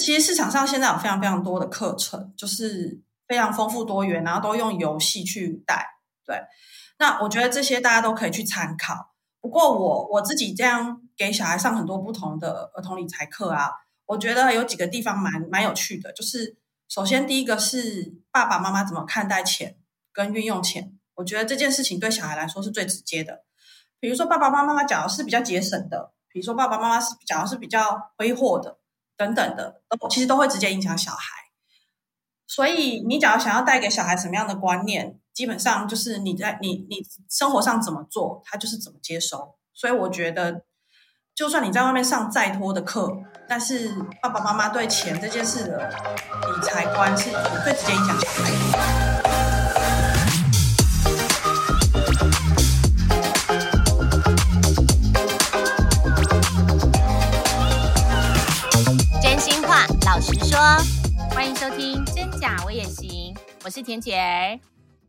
其实市场上现在有非常非常多的课程，就是非常丰富多元，然后都用游戏去带。对，那我觉得这些大家都可以去参考。不过我我自己这样给小孩上很多不同的儿童理财课啊，我觉得有几个地方蛮蛮有趣的。就是首先第一个是爸爸妈妈怎么看待钱跟运用钱，我觉得这件事情对小孩来说是最直接的。比如说爸爸妈妈讲的是比较节省的，比如说爸爸妈妈是讲的是比较挥霍的等等的，都其实都会直接影响小孩。所以你假如想要带给小孩什么样的观念？基本上就是你在你你生活上怎么做，他就是怎么接收。所以我觉得，就算你在外面上再多的课，但是爸爸妈妈对钱这件事的理财观是最直接影响小孩欢迎收听《真假我也行》，我是田姐儿。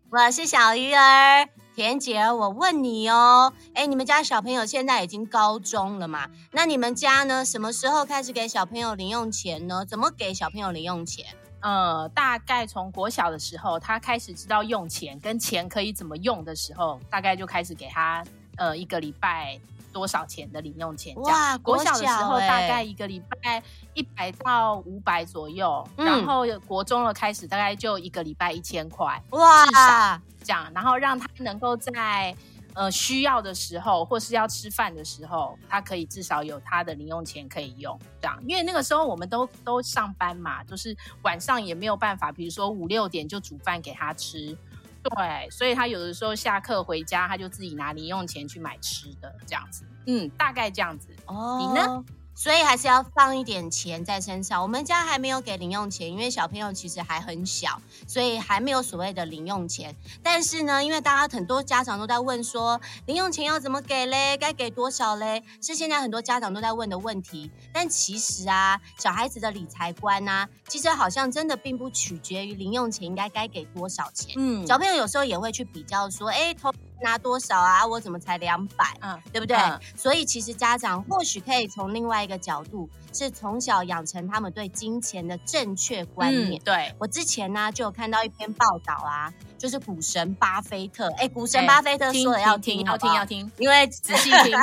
我是小鱼儿，田姐，我问你哦，哎，你们家小朋友现在已经高中了嘛？那你们家呢？什么时候开始给小朋友零用钱呢？怎么给小朋友零用钱？呃，大概从国小的时候，他开始知道用钱跟钱可以怎么用的时候，大概就开始给他呃一个礼拜。多少钱的零用钱？哇，国小的时候大概一个礼拜一百到五百左右，嗯，然后国中了开始大概就一个礼拜一千块，哇，至少这样，然后让他能够在呃需要的时候或是要吃饭的时候，他可以至少有他的零用钱可以用，这样，因为那个时候我们都都上班嘛，就是晚上也没有办法，比如说五六点就煮饭给他吃。对，所以他有的时候下课回家，他就自己拿零用钱去买吃的，这样子，嗯，大概这样子。哦，你呢？所以还是要放一点钱在身上。我们家还没有给零用钱，因为小朋友其实还很小，所以还没有所谓的零用钱。但是呢，因为大家很多家长都在问说，零用钱要怎么给嘞？该给多少嘞？是现在很多家长都在问的问题。但其实啊，小孩子的理财观啊，其实好像真的并不取决于零用钱应该该给多少钱。嗯，小朋友有时候也会去比较说，哎，投。拿多少啊？我怎么才两百？嗯，对不对？嗯、所以其实家长或许可以从另外一个角度，是从小养成他们对金钱的正确观念。嗯、对，我之前呢就有看到一篇报道啊，就是股神巴菲特。哎，股神巴菲特说的要听，要听，要听，因为仔细听。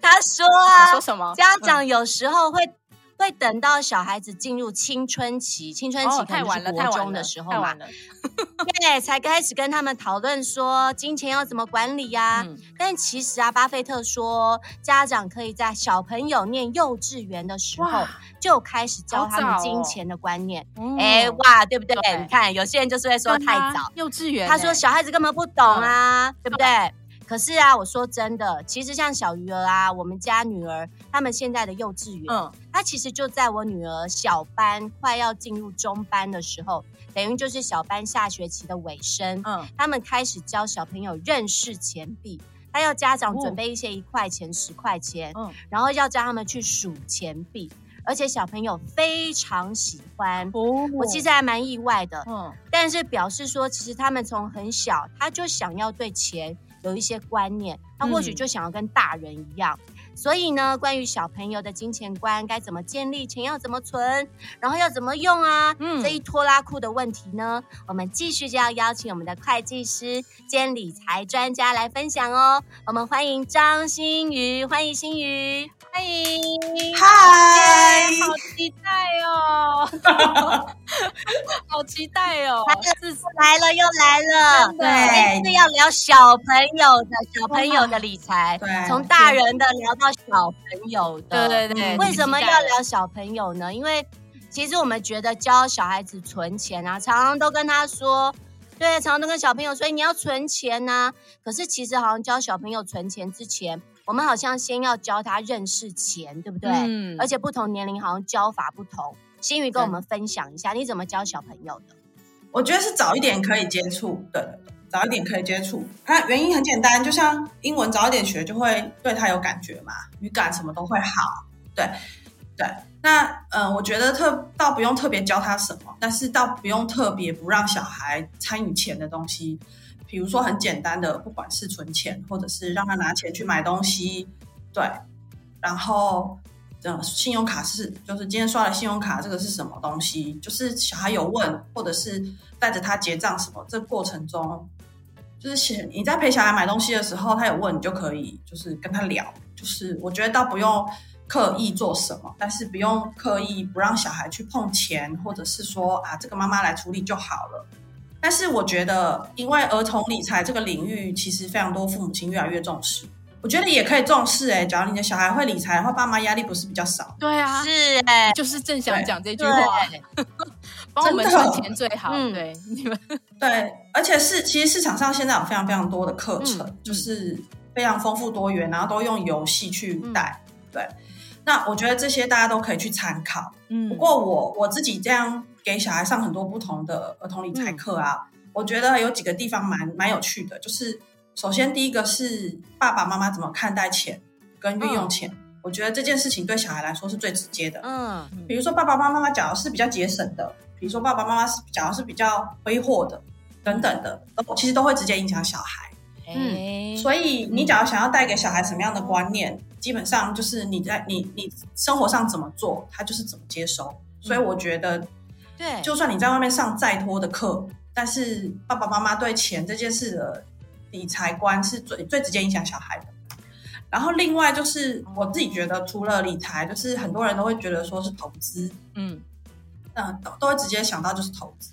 他说啊，说什么？家长有时候会。会等到小孩子进入青春期，青春期可能是国中的时候嘛，对，才开始跟他们讨论说金钱要怎么管理呀、啊。嗯、但其实啊，巴菲特说，家长可以在小朋友念幼稚园的时候就开始教他们金钱的观念。哎、哦，哇，对不对？对，你看，有些人就是会说太早，幼稚园，他说小孩子根本不懂啊，嗯、对不对？可是啊，我说真的，其实像小鱼儿啊，我们家女儿他们现在的幼稚园，嗯，他其实就在我女儿小班快要进入中班的时候，等于就是小班下学期的尾声，嗯，他们开始教小朋友认识钱币，他要家长准备一些一块钱、十块钱，嗯，然后要教他们去数钱币，而且小朋友非常喜欢，哦，我其实还蛮意外的，嗯，但是表示说，其实他们从很小他就想要对钱。有一些观念，他或许就想要跟大人一样，嗯、所以呢，关于小朋友的金钱观该怎么建立，钱要怎么存，然后要怎么用啊？嗯，这一拖拉库的问题呢，我们继续就要邀请我们的会计师兼理财专家来分享哦。我们欢迎张欣瑜，欢迎欣瑜。欢迎，嗨，好期待哦，好期待哦，来了又来了，对，是要聊小朋友的小朋友的理财，对，从大人的聊到小朋友的，对对对。为什么要聊小朋友呢？因为其实我们觉得教小孩子存钱啊，常常都跟他说，对，常常都跟小朋友说你要存钱呐，可是其实好像教小朋友存钱之前。我们好像先要教他认识钱，对不对？嗯。而且不同年龄好像教法不同。新宇跟我们分享一下，你怎么教小朋友的？我觉得是早一点可以接触，对，早一点可以接触。它原因很简单，就像英文早一点学，就会对他有感觉嘛，语感什么都会好。对，对。那嗯、呃，我觉得特倒不用特别教他什么，但是倒不用特别不让小孩参与钱的东西。比如说很简单的，不管是存钱，或者是让他拿钱去买东西，对，然后的信用卡是，就是今天刷了信用卡这个是什么东西？就是小孩有问，或者是带着他结账什么，这过程中，就是你在陪小孩买东西的时候，他有问，你就可以就是跟他聊。就是我觉得倒不用刻意做什么，但是不用刻意不让小孩去碰钱，或者是说啊，这个妈妈来处理就好了。但是我觉得，因为儿童理财这个领域，其实非常多父母亲越来越重视。我觉得也可以重视哎、欸，假如你的小孩会理财的话，爸妈压力不是比较少？对啊，是哎、欸，就是正想讲这句话，帮我们存钱最好。嗯、对，你们 对，而且是其实市场上现在有非常非常多的课程，嗯、就是非常丰富多元，然后都用游戏去带。嗯、对，那我觉得这些大家都可以去参考。嗯，不过我我自己这样给小孩上很多不同的儿童理财课啊，嗯、我觉得有几个地方蛮蛮有趣的，就是。首先，第一个是爸爸妈妈怎么看待钱跟运用钱。嗯、我觉得这件事情对小孩来说是最直接的。嗯，比如说爸爸妈妈假如是比较节省的，比如说爸爸妈妈是假如是比较挥霍的，等等的，其实都会直接影响小孩。嗯，所以你假如想要带给小孩什么样的观念，基本上就是你在你你生活上怎么做，他就是怎么接收。所以我觉得，对，就算你在外面上再多的课，但是爸爸妈妈对钱这件事的。理财观是最最直接影响小孩的，然后另外就是我自己觉得，除了理财，就是很多人都会觉得说是投资，嗯，嗯，都都会直接想到就是投资，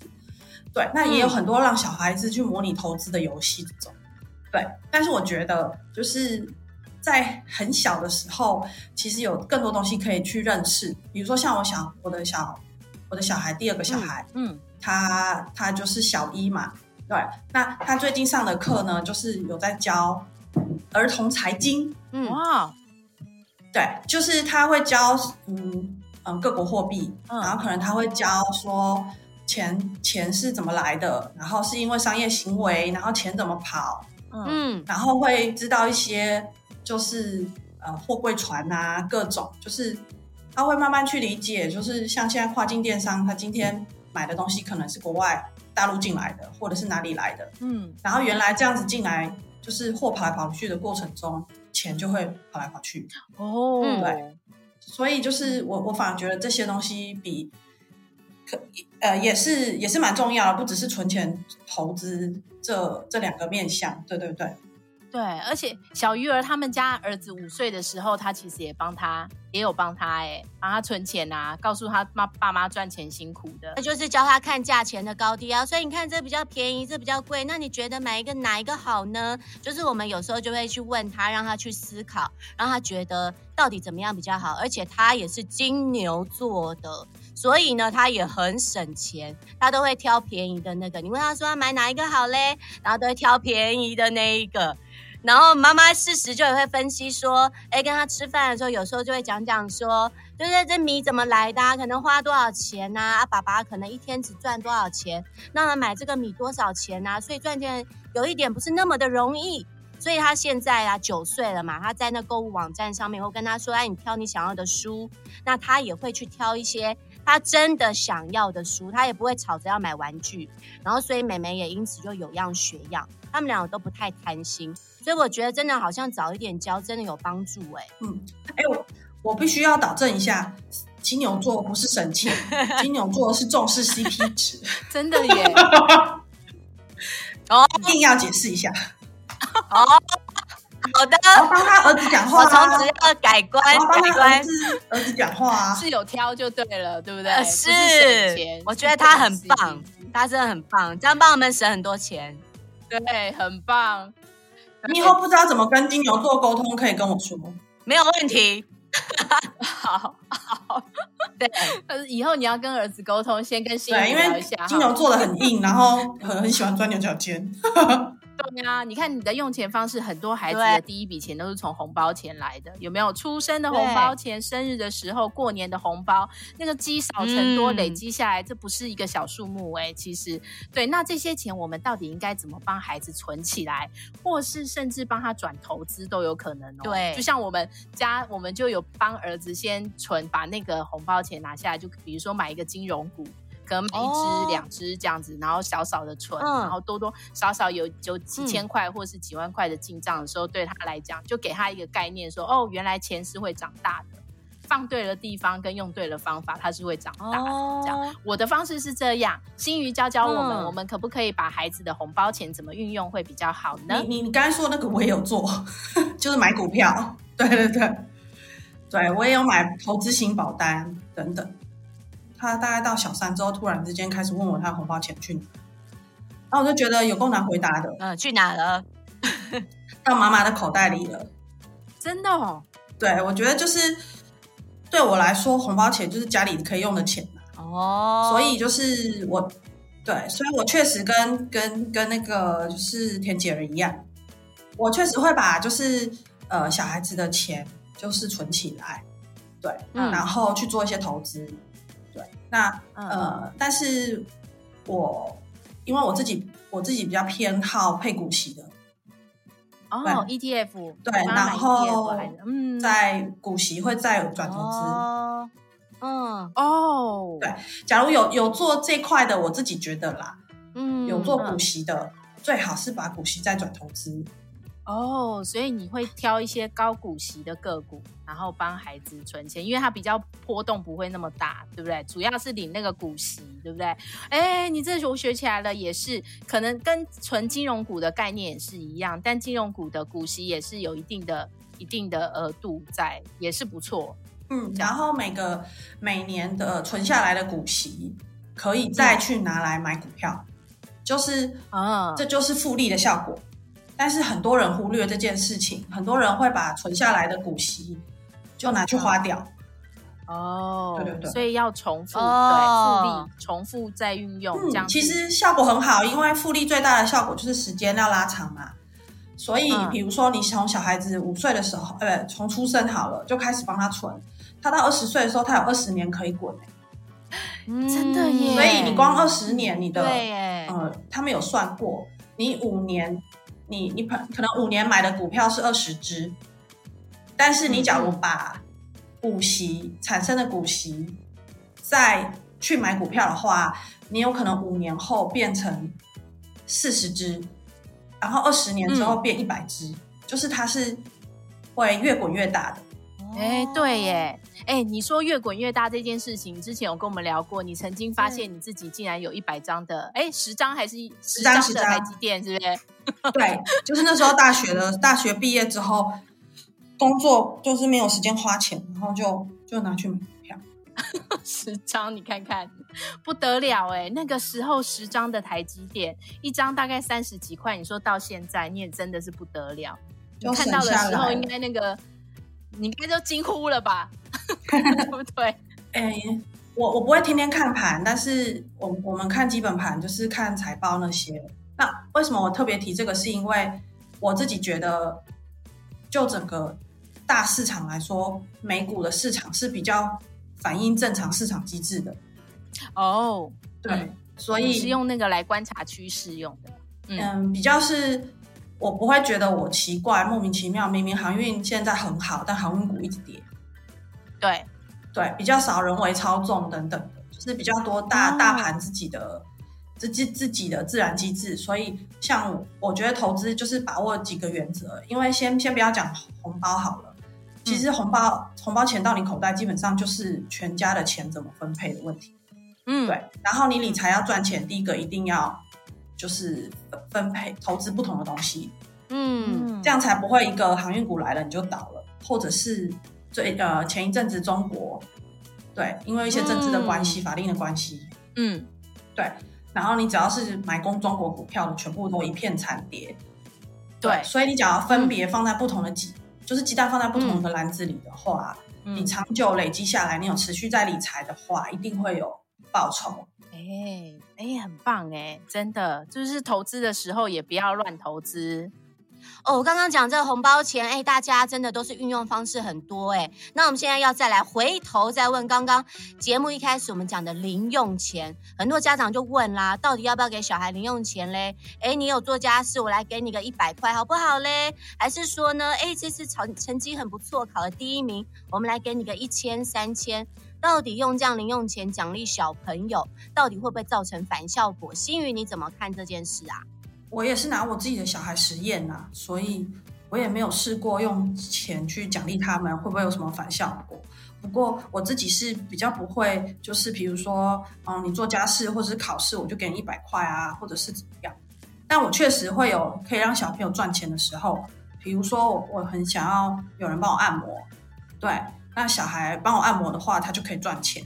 对，那也有很多让小孩子去模拟投资的游戏这种，对，但是我觉得就是在很小的时候，其实有更多东西可以去认识，比如说像我想我的小我的小孩第二个小孩，嗯，嗯他他就是小一嘛。对，那他最近上的课呢，就是有在教儿童财经。嗯哇，对，就是他会教嗯嗯各国货币，嗯、然后可能他会教说钱钱是怎么来的，然后是因为商业行为，然后钱怎么跑，嗯，然后会知道一些就是呃货柜船啊各种，就是他会慢慢去理解，就是像现在跨境电商，他今天买的东西可能是国外。大陆进来的，或者是哪里来的？嗯，然后原来这样子进来，就是货跑来跑去的过程中，钱就会跑来跑去。哦，对，所以就是我我反而觉得这些东西比可呃也是也是蛮重要的，不只是存钱投资这这两个面向。对对对。对，而且小鱼儿他们家儿子五岁的时候，他其实也帮他，也有帮他，哎，帮他存钱啊，告诉他妈爸妈赚钱辛苦的，那就是教他看价钱的高低啊。所以你看这比较便宜，这比较贵，那你觉得买一个哪一个好呢？就是我们有时候就会去问他，让他去思考，让他觉得到底怎么样比较好。而且他也是金牛座的，所以呢，他也很省钱，他都会挑便宜的那个。你问他说要买哪一个好嘞，然后都会挑便宜的那一个。然后妈妈事实就也会分析说，哎，跟他吃饭的时候，有时候就会讲讲说，就是这米怎么来的，可能花多少钱呐？啊，爸爸可能一天只赚多少钱，那他买这个米多少钱呐？所以赚钱有一点不是那么的容易。所以他现在啊九岁了嘛，他在那购物网站上面，会跟他说，哎，你挑你想要的书，那他也会去挑一些他真的想要的书，他也不会吵着要买玩具。然后所以妹妹也因此就有样学样，他们两个都不太贪心。所以我觉得真的好像早一点教真的有帮助哎、欸。嗯，哎我我必须要导正一下，金牛座不是省钱，金牛座是重视 CP 值，真的耶。哦，一定要解释一下。哦，好的。我帮他儿子讲话、啊，我从此要改观，改观。儿子儿子讲话啊，是有挑就对了，对不对？是，我觉得他很棒，他真的很棒，这样帮我们省很多钱。对，很棒。你以后不知道怎么跟金牛座沟通，可以跟我说，没有问题。好好，对，但是以后你要跟儿子沟通，先跟新人聊一下。因为金牛座的很硬，然后很很喜欢钻牛角尖。对啊，你看你的用钱方式，很多孩子的第一笔钱都是从红包钱来的，有没有？出生的红包钱、生日的时候、过年的红包，那个积少成多，累积下来，这不是一个小数目哎。其实，对，那这些钱我们到底应该怎么帮孩子存起来，或是甚至帮他转投资都有可能哦。对，就像我们家，我们就有帮儿子先存，把那个红包钱拿下来，就比如说买一个金融股。可能买一支两支这样子，然后少少的存，嗯、然后多多少少有有几千块或是几万块的进账的时候，嗯、对他来讲就给他一个概念说，说哦，原来钱是会长大的。放对了地方跟用对了方法，它是会长大的。这样，我的方式是这样，新鱼教教我们，嗯、我们可不可以把孩子的红包钱怎么运用会比较好呢？你你你刚才说那个我也有做，就是买股票，对对对，对我也有买投资型保单等等。他大概到小三之后，突然之间开始问我他的红包钱去哪，然后我就觉得有够难回答的。嗯，去哪了？到妈妈的口袋里了。真的哦？对，我觉得就是对我来说，红包钱就是家里可以用的钱哦。所以就是我，对，所以我确实跟跟跟那个就是田姐儿一样，我确实会把就是呃小孩子的钱就是存起来，对，嗯、然后去做一些投资。对，那呃，嗯、但是我因为我自己我自己比较偏好配股息的。哦，ETF 对，然后嗯，在股息会再有转投资，嗯。哦，对，假如有有做这块的，我自己觉得啦，嗯，有做股息的，嗯、最好是把股息再转投资。哦，oh, 所以你会挑一些高股息的个股，然后帮孩子存钱，因为它比较波动不会那么大，对不对？主要是领那个股息，对不对？哎，你这我学起来了，也是可能跟存金融股的概念也是一样，但金融股的股息也是有一定的、一定的额度在，也是不错。嗯，然后每个每年的存下来的股息，可以再去拿来买股票，嗯、就是啊，这就是复利的效果。但是很多人忽略这件事情，很多人会把存下来的股息就拿去花掉。哦，对对对，所以要重复，哦、对，复利重复再运用，这样、嗯、其实效果很好，因为复利最大的效果就是时间要拉长嘛。所以，比如说你从小孩子五岁的时候，呃，从出生好了就开始帮他存，他到二十岁的时候，他有二十年可以滚。嗯、真的耶！所以你光二十年，你的呃，他们有算过，你五年。你你可可能五年买的股票是二十只，但是你假如把股息产生的股息再去买股票的话，你有可能五年后变成四十只，然后二十年之后变一百只，嗯、就是它是会越滚越大的。哎，对耶，哎，你说越滚越大这件事情，之前有跟我们聊过，你曾经发现你自己竟然有一百张的，哎，十张还是十张的台积电，是不是？对，就是那时候大学的，大学毕业之后，工作就是没有时间花钱，然后就就拿去买股票，十张，你看看，不得了哎，那个时候十张的台积电，一张大概三十几块，你说到现在，你也真的是不得了，就看到的时候应该那个。你应该就惊呼了吧，对不对？哎、欸，我我不会天天看盘，但是我我们看基本盘就是看财报那些。那为什么我特别提这个？是因为我自己觉得，就整个大市场来说，美股的市场是比较反映正常市场机制的。哦，对，嗯、所以是用那个来观察趋势用的。嗯，嗯比较是。我不会觉得我奇怪，莫名其妙，明明航运现在很好，但航运股一直跌。对，对，比较少人为操纵等等，就是比较多大、哦、大盘自己的自自自己的自然机制。所以，像我觉得投资就是把握几个原则，因为先先不要讲红包好了，其实红包、嗯、红包钱到你口袋，基本上就是全家的钱怎么分配的问题。嗯，对。然后你理财要赚钱，第一个一定要。就是分配投资不同的东西，嗯，这样才不会一个航运股来了你就倒了，或者是最呃前一阵子中国，对，因为一些政治的关系、嗯、法令的关系，嗯，对，然后你只要是买攻中国股票的，全部都一片惨跌，对，对，所以你只要分别放在不同的鸡，嗯、就是鸡蛋放在不同的篮子里的话，嗯、你长久累积下来，你有持续在理财的话，一定会有报酬。哎哎，很棒哎，真的，就是投资的时候也不要乱投资。哦。我刚刚讲这个红包钱，哎，大家真的都是运用方式很多哎。那我们现在要再来回头再问，刚刚节目一开始我们讲的零用钱，很多家长就问啦，到底要不要给小孩零用钱嘞？哎，你有做家事，我来给你个一百块好不好嘞？还是说呢，哎，这次成成绩很不错，考了第一名，我们来给你个一千三千？到底用这样零用钱奖励小朋友，到底会不会造成反效果？新瑜你怎么看这件事啊？我也是拿我自己的小孩实验呐，所以我也没有试过用钱去奖励他们，会不会有什么反效果？不过我自己是比较不会，就是比如说，嗯，你做家事或者是考试，我就给你一百块啊，或者是怎么样。但我确实会有可以让小朋友赚钱的时候，比如说我我很想要有人帮我按摩，对，那小孩帮我按摩的话，他就可以赚钱，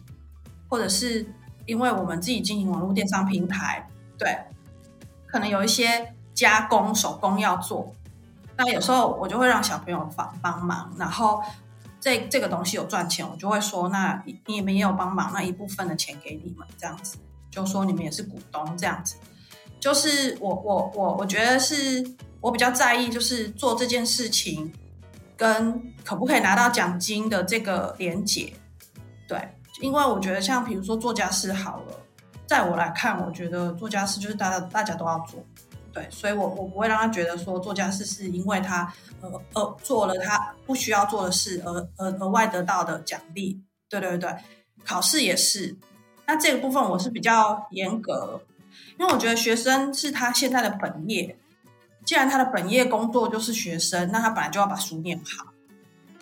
或者是因为我们自己经营网络电商平台，对，可能有一些加工手工要做，那有时候我就会让小朋友帮帮忙，然后这这个东西有赚钱，我就会说，那你们也有帮忙，那一部分的钱给你们，这样子，就说你们也是股东，这样子。就是我我我我觉得是我比较在意，就是做这件事情跟可不可以拿到奖金的这个连结，对，因为我觉得像比如说做家事好了，在我来看，我觉得做家事就是大家大家都要做，对，所以我我不会让他觉得说做家事是因为他呃呃做了他不需要做的事而额额外得到的奖励，对对对，考试也是，那这个部分我是比较严格。因为我觉得学生是他现在的本业，既然他的本业工作就是学生，那他本来就要把书念好。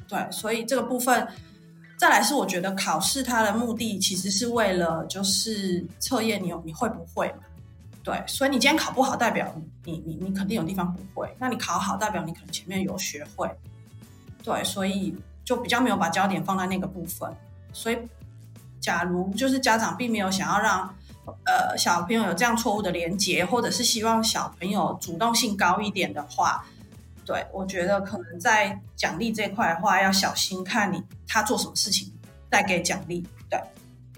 对，所以这个部分，再来是我觉得考试它的目的其实是为了就是测验你有你会不会嘛。对，所以你今天考不好，代表你你你肯定有地方不会。那你考好，代表你可能前面有学会。对，所以就比较没有把焦点放在那个部分。所以，假如就是家长并没有想要让。呃，小朋友有这样错误的连结，或者是希望小朋友主动性高一点的话，对，我觉得可能在奖励这块的话，要小心看你他做什么事情带给奖励。对。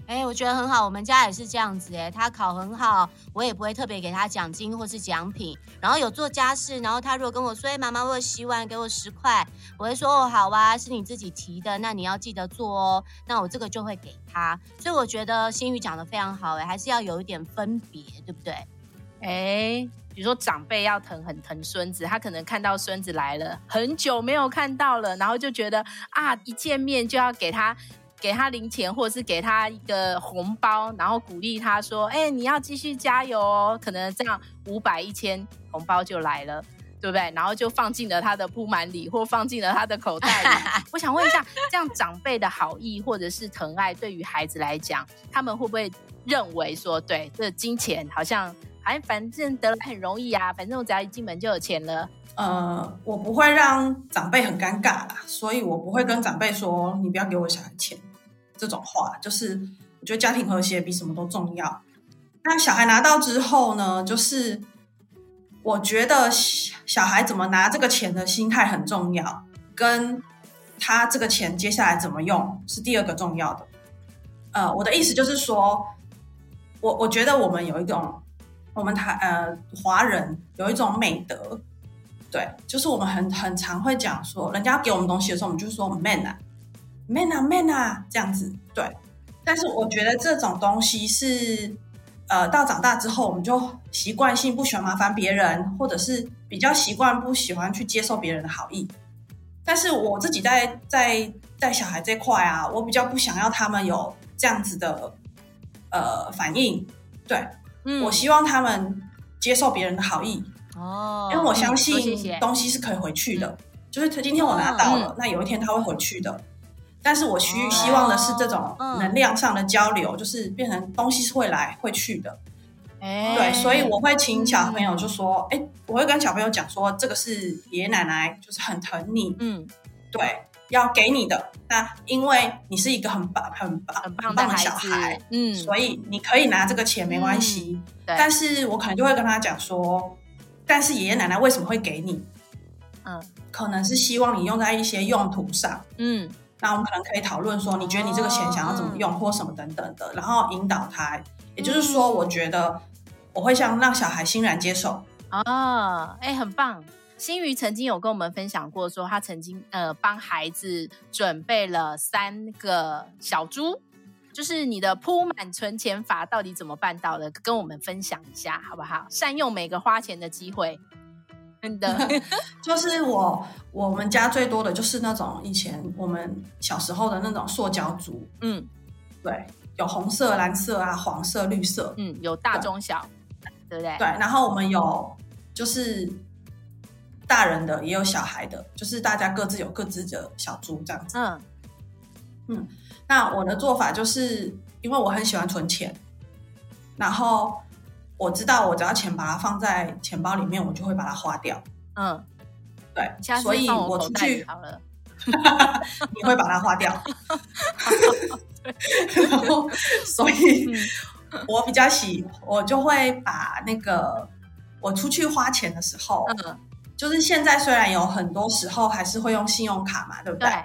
哎，我觉得很好，我们家也是这样子哎，他考很好，我也不会特别给他奖金或是奖品。然后有做家事，然后他如果跟我说：“哎，妈妈，我有洗碗，给我十块。”我会说：“哦，好啊，是你自己提的，那你要记得做哦。”那我这个就会给他。所以我觉得新宇讲的非常好哎，还是要有一点分别，对不对？哎，比如说长辈要疼很疼孙子，他可能看到孙子来了，很久没有看到了，然后就觉得啊，一见面就要给他。给他零钱，或者是给他一个红包，然后鼓励他说：“哎、欸，你要继续加油哦。”可能这样五百、一千红包就来了，对不对？然后就放进了他的铺满里，或放进了他的口袋里。我想问一下，这样长辈的好意或者是疼爱，对于孩子来讲，他们会不会认为说，对，这金钱好像，哎，反正得了很容易啊，反正我只要一进门就有钱了。呃，我不会让长辈很尴尬啦，所以我不会跟长辈说：“你不要给我小孩钱。”这种话就是，我觉得家庭和谐比什么都重要。那小孩拿到之后呢，就是我觉得小孩怎么拿这个钱的心态很重要，跟他这个钱接下来怎么用是第二个重要的。呃，我的意思就是说，我我觉得我们有一种，我们台呃华人有一种美德，对，就是我们很很常会讲说，人家给我们东西的时候，我们就说 man 啊。man 啊 man 啊，这样子对，但是我觉得这种东西是，呃，到长大之后我们就习惯性不喜欢麻烦别人，或者是比较习惯不喜欢去接受别人的好意。但是我自己在在带小孩这块啊，我比较不想要他们有这样子的呃反应，对，嗯，我希望他们接受别人的好意。哦，因为我相信东西是可以回去的，嗯、就是他今天我拿到了，嗯、那有一天他会回去的。但是我需希望的是这种能量上的交流，哦、就是变成东西是会来会去的，哎，对，所以我会请小朋友就说，哎、嗯，我会跟小朋友讲说，这个是爷爷奶奶就是很疼你，嗯，对，要给你的。那因为你是一个很棒、很棒、很棒的小孩，嗯，所以你可以拿这个钱没关系。嗯、但是我可能就会跟他讲说，但是爷爷奶奶为什么会给你？嗯，可能是希望你用在一些用途上，嗯。那我们可能可以讨论说，你觉得你这个钱想要怎么用，或什么等等的，然后引导他。也就是说，我觉得我会像让小孩欣然接受啊，哎，很棒。新瑜曾经有跟我们分享过，说他曾经呃帮孩子准备了三个小猪，就是你的铺满存钱法到底怎么办到的？跟我们分享一下好不好？善用每个花钱的机会。真的，就是我我们家最多的就是那种以前我们小时候的那种塑胶猪，嗯，对，有红色、蓝色啊，黄色、绿色，嗯，有大中小，对，对不对？对，然后我们有就是大人的，也有小孩的，就是大家各自有各自的小猪这样子，嗯嗯。那我的做法就是，因为我很喜欢存钱，然后我知道我只要钱把它放在钱包里面，我就会把它花掉。嗯，对，所以我出去好了，你会把它花掉。然后，所以我比较喜，我就会把那个我出去花钱的时候，嗯，就是现在虽然有很多时候还是会用信用卡嘛，对不对？对。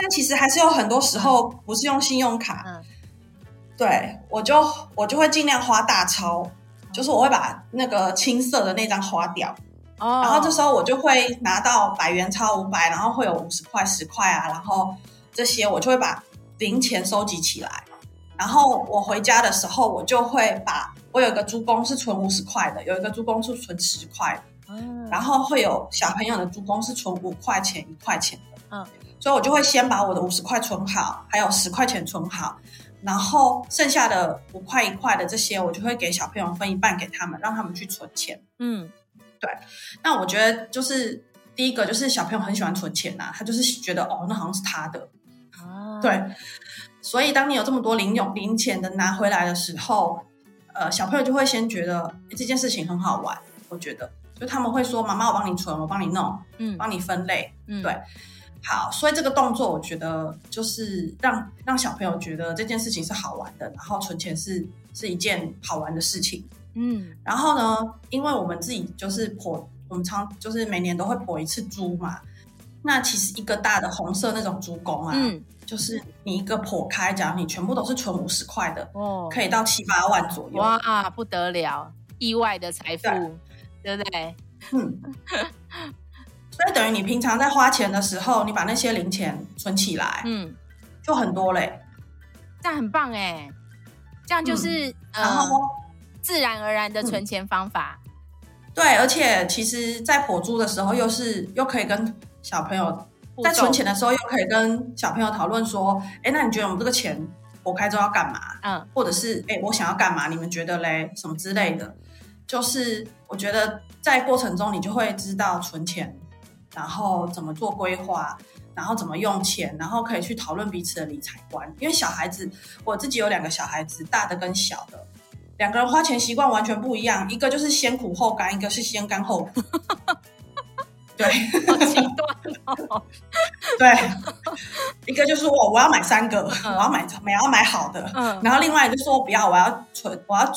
但其实还是有很多时候不是用信用卡，嗯，对，我就我就会尽量花大钞，就是我会把那个青色的那张花掉，哦，然后这时候我就会拿到百元钞五百，然后会有五十块十块啊，然后这些我就会把零钱收集起来，然后我回家的时候我就会把我有一个猪公是存五十块的，有一个猪公是存十块的，嗯，然后会有小朋友的猪公是存五块钱一块钱的，嗯。所以我就会先把我的五十块存好，还有十块钱存好，然后剩下的五块一块的这些，我就会给小朋友分一半给他们，让他们去存钱。嗯，对。那我觉得就是第一个就是小朋友很喜欢存钱呐、啊，他就是觉得哦，那好像是他的。啊，对。所以当你有这么多零用零钱的拿回来的时候，呃，小朋友就会先觉得这件事情很好玩。我觉得，就他们会说：“妈妈，我帮你存，我帮你弄，嗯，帮你分类。”嗯，对。好，所以这个动作我觉得就是让让小朋友觉得这件事情是好玩的，然后存钱是是一件好玩的事情。嗯，然后呢，因为我们自己就是剖，我们常就是每年都会剖一次猪嘛。那其实一个大的红色那种猪公啊，嗯，就是你一个剖开，假如你全部都是存五十块的，哦，可以到七八万左右。哇，不得了，意外的财富，对，不对？嗯。所以等于你平常在花钱的时候，你把那些零钱存起来，嗯，就很多嘞，这样很棒哎，这样就是、嗯、呃自然而然的存钱方法。对，而且其实，在剖猪的时候，又是又可以跟小朋友在存钱的时候，又可以跟小朋友讨论说，哎，那你觉得我们这个钱我开之后要干嘛？嗯，或者是哎，我想要干嘛？你们觉得嘞？什么之类的，就是我觉得在过程中，你就会知道存钱。然后怎么做规划，然后怎么用钱，然后可以去讨论彼此的理财观。因为小孩子，我自己有两个小孩子，大的跟小的，两个人花钱习惯完全不一样。一个就是先苦后甘，一个是先甘后苦。对，好极端哦。对，一个就是我我要买三个，嗯、我要买我要买好的。嗯。然后另外一个就说不要，我要存，我要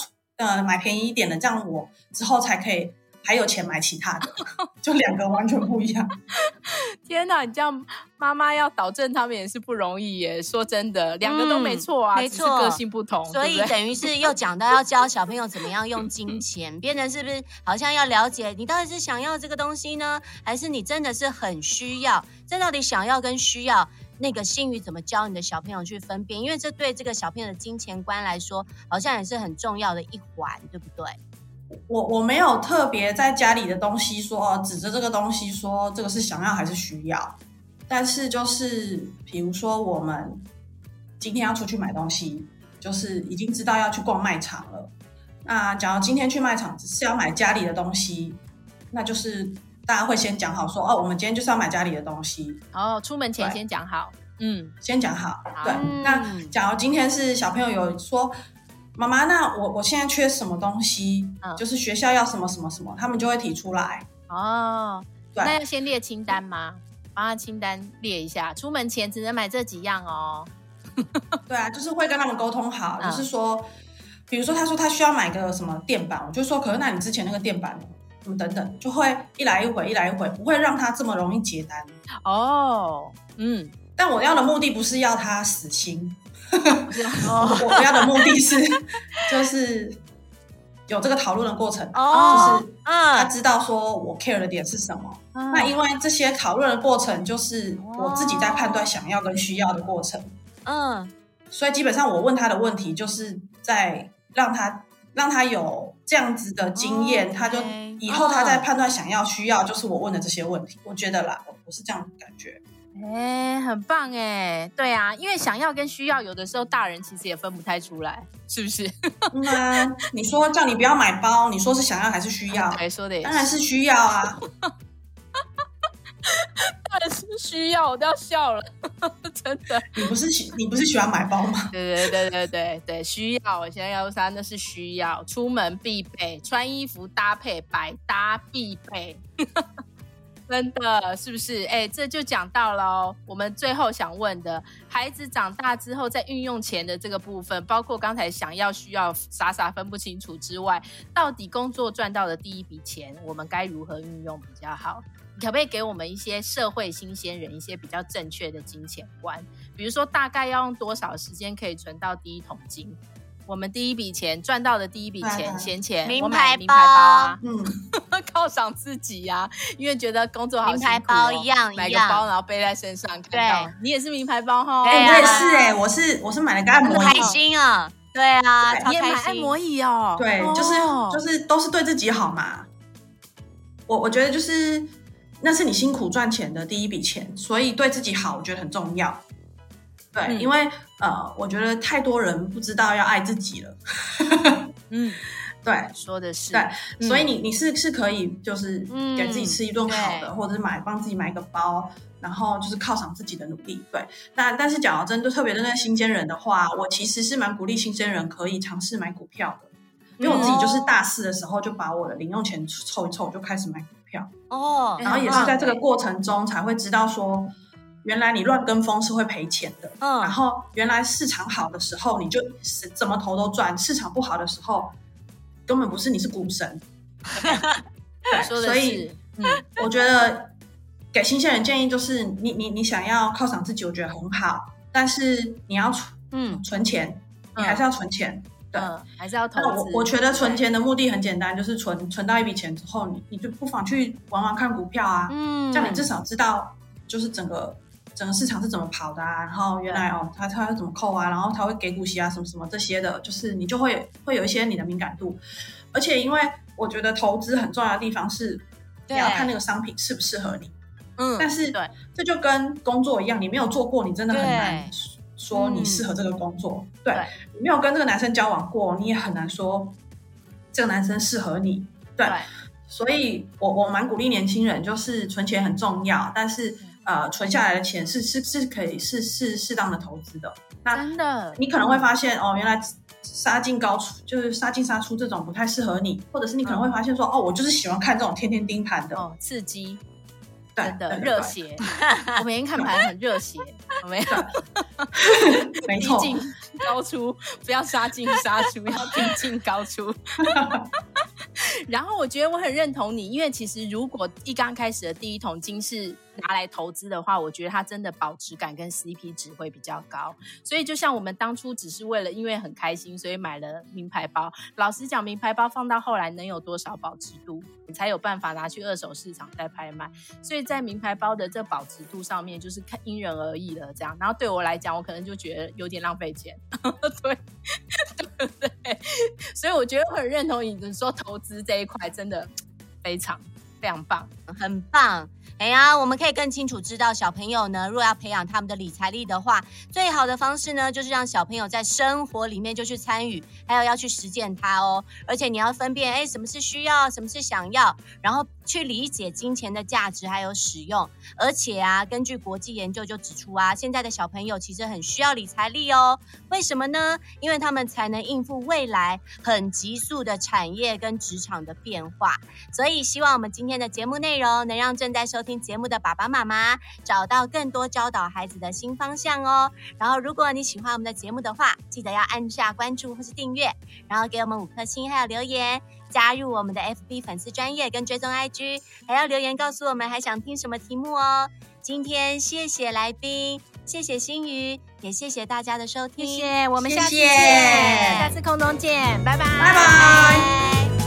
呃买便宜一点的，这样我之后才可以。还有钱买其他的，就两个完全不一样。天哪，你这样妈妈要导正他们也是不容易耶。说真的，两个都没错啊，嗯、没错，只是个性不同。所以等于是又 讲到要教小朋友怎么样用金钱，变成是不是好像要了解你到底是想要这个东西呢，还是你真的是很需要？这到底想要跟需要，那个新宇怎么教你的小朋友去分辨？因为这对这个小朋友的金钱观来说，好像也是很重要的一环，对不对？我我没有特别在家里的东西说指着这个东西说这个是想要还是需要，但是就是比如说我们今天要出去买东西，就是已经知道要去逛卖场了。那假如今天去卖场只是要买家里的东西，那就是大家会先讲好说哦，我们今天就是要买家里的东西。哦，出门前先讲好，嗯，先讲好。对，那假如今天是小朋友有说。妈妈，那我我现在缺什么东西？嗯，就是学校要什么什么什么，他们就会提出来。哦，对，那要先列清单吗？帮他清单列一下，出门前只能买这几样哦。对啊，就是会跟他们沟通好，嗯，就是说，比如说他说他需要买个什么垫板，我就说，可是那你之前那个垫板，什么等等，就会一来一回，一来一回，不会让他这么容易结单。哦，嗯，但我要的目的不是要他死心。我我要的目的是，就是有这个讨论的过程，就是他知道说我 care 的点是什么。那因为这些讨论的过程，就是我自己在判断想要跟需要的过程。嗯，所以基本上我问他的问题，就是在让他让他有这样子的经验，他就以后他在判断想要需要，就是我问的这些问题。我觉得啦，我是这样感觉。哎、欸，很棒哎，对啊，因为想要跟需要，有的时候大人其实也分不太出来，是不是？嗯啊，你说叫你不要买包，你说是想要还是需要？还说的也是，当然是需要啊。的是需要，我都要笑了，真的。你不是喜你不是喜欢买包吗？对对对对对对，需要。我现在要三？那是需要，出门必备，穿衣服搭配百搭必备。真的是不是？哎，这就讲到了我们最后想问的，孩子长大之后在运用钱的这个部分，包括刚才想要、需要、傻傻分不清楚之外，到底工作赚到的第一笔钱，我们该如何运用比较好？可不可以给我们一些社会新鲜人一些比较正确的金钱观？比如说，大概要用多少时间可以存到第一桶金？我们第一笔钱赚到的第一笔钱，闲钱，我买名牌包啊，嗯，犒赏自己呀，因为觉得工作好辛苦，名牌包一样，买个包然后背在身上，对，你也是名牌包哈，哎，我也是哎，我是我是买了个按摩椅，开心啊，对啊，你也买按摩椅哦，对，就是就是都是对自己好嘛，我我觉得就是那是你辛苦赚钱的第一笔钱，所以对自己好，我觉得很重要。对，嗯、因为呃，我觉得太多人不知道要爱自己了。嗯，对，说的是对，嗯、所以你你是是可以就是给自己吃一顿好的，嗯、或者是买帮自己买一个包，然后就是犒赏自己的努力。对，那但是讲到真的特别针对新鲜人的话，我其实是蛮鼓励新鲜人可以尝试买股票的，因为我自己就是大四的时候就把我的零用钱凑一凑，就开始买股票。哦，然后也是在这个过程中才会知道说。原来你乱跟风是会赔钱的，嗯，然后原来市场好的时候你就是怎么投都赚，市场不好的时候根本不是你是股神，对，所以，嗯，我觉得给新鲜人建议就是，你你你想要犒赏自己，我觉得很好，但是你要存，嗯，存钱，你还是要存钱，对，还是要投资。我我觉得存钱的目的很简单，就是存存到一笔钱之后，你你就不妨去玩玩看股票啊，嗯，这样你至少知道就是整个。整个市场是怎么跑的啊？然后原来哦，他他会怎么扣啊？然后他会给股息啊，什么什么这些的，就是你就会会有一些你的敏感度。而且因为我觉得投资很重要的地方是，你要看那个商品适不适合你。嗯，但是对，这就跟工作一样，你没有做过，你真的很难说你适合这个工作。对，你没有跟这个男生交往过，你也很难说这个男生适合你。对，所以我我蛮鼓励年轻人，就是存钱很重要，但是。呃，存下来的钱是是是可以是是适当的投资的。那真的，你可能会发现哦，原来杀进高出就是杀进杀出这种不太适合你，或者是你可能会发现说哦，我就是喜欢看这种天天盯盘的哦，刺激，真的热血。我每天看盘很热血，没有，没错，低进高出，不要杀进杀出，要低进高出。然后我觉得我很认同你，因为其实如果一刚开始的第一桶金是。拿来投资的话，我觉得它真的保值感跟 CP 值会比较高。所以就像我们当初只是为了因为很开心，所以买了名牌包。老实讲，名牌包放到后来能有多少保值度，你才有办法拿去二手市场再拍卖。所以在名牌包的这保值度上面，就是看因人而异了。这样，然后对我来讲，我可能就觉得有点浪费钱。对，对？所以我觉得我很认同你说投资这一块真的非常非常棒，很棒。哎呀，我们可以更清楚知道小朋友呢，若要培养他们的理财力的话，最好的方式呢，就是让小朋友在生活里面就去参与，还有要去实践它哦。而且你要分辨，哎，什么是需要，什么是想要，然后去理解金钱的价值还有使用。而且啊，根据国际研究就指出啊，现在的小朋友其实很需要理财力哦。为什么呢？因为他们才能应付未来很急速的产业跟职场的变化。所以，希望我们今天的节目内容能让正在收听。节目的爸爸妈妈找到更多教导孩子的新方向哦。然后，如果你喜欢我们的节目的话，记得要按下关注或是订阅，然后给我们五颗星，还有留言，加入我们的 FB 粉丝专业跟追踪 IG，还要留言告诉我们还想听什么题目哦。今天谢谢来宾，谢谢心瑜，也谢谢大家的收听，谢谢，我们下次见，谢谢，下次空中见，拜拜，拜拜。